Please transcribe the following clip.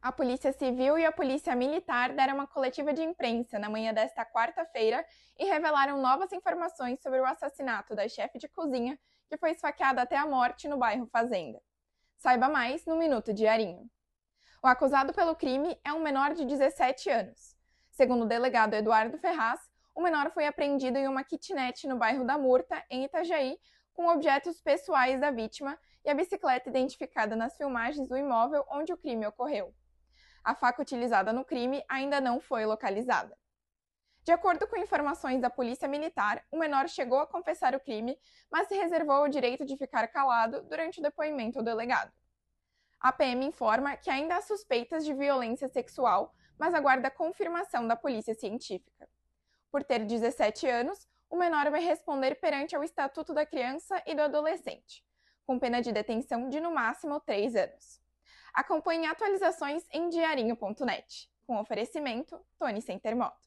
A Polícia Civil e a Polícia Militar deram uma coletiva de imprensa na manhã desta quarta-feira e revelaram novas informações sobre o assassinato da chefe de cozinha que foi esfaqueada até a morte no bairro Fazenda. Saiba mais no Minuto Diarinho. O acusado pelo crime é um menor de 17 anos. Segundo o delegado Eduardo Ferraz, o menor foi apreendido em uma kitnet no bairro da Murta, em Itajaí, com objetos pessoais da vítima e a bicicleta identificada nas filmagens do imóvel onde o crime ocorreu a faca utilizada no crime ainda não foi localizada. De acordo com informações da Polícia Militar, o menor chegou a confessar o crime, mas se reservou o direito de ficar calado durante o depoimento ao delegado. A PM informa que ainda há suspeitas de violência sexual, mas aguarda confirmação da polícia científica. Por ter 17 anos, o menor vai responder perante ao Estatuto da Criança e do Adolescente, com pena de detenção de no máximo 3 anos. Acompanhe atualizações em diarinho.net. Com oferecimento, Tony Center Moto.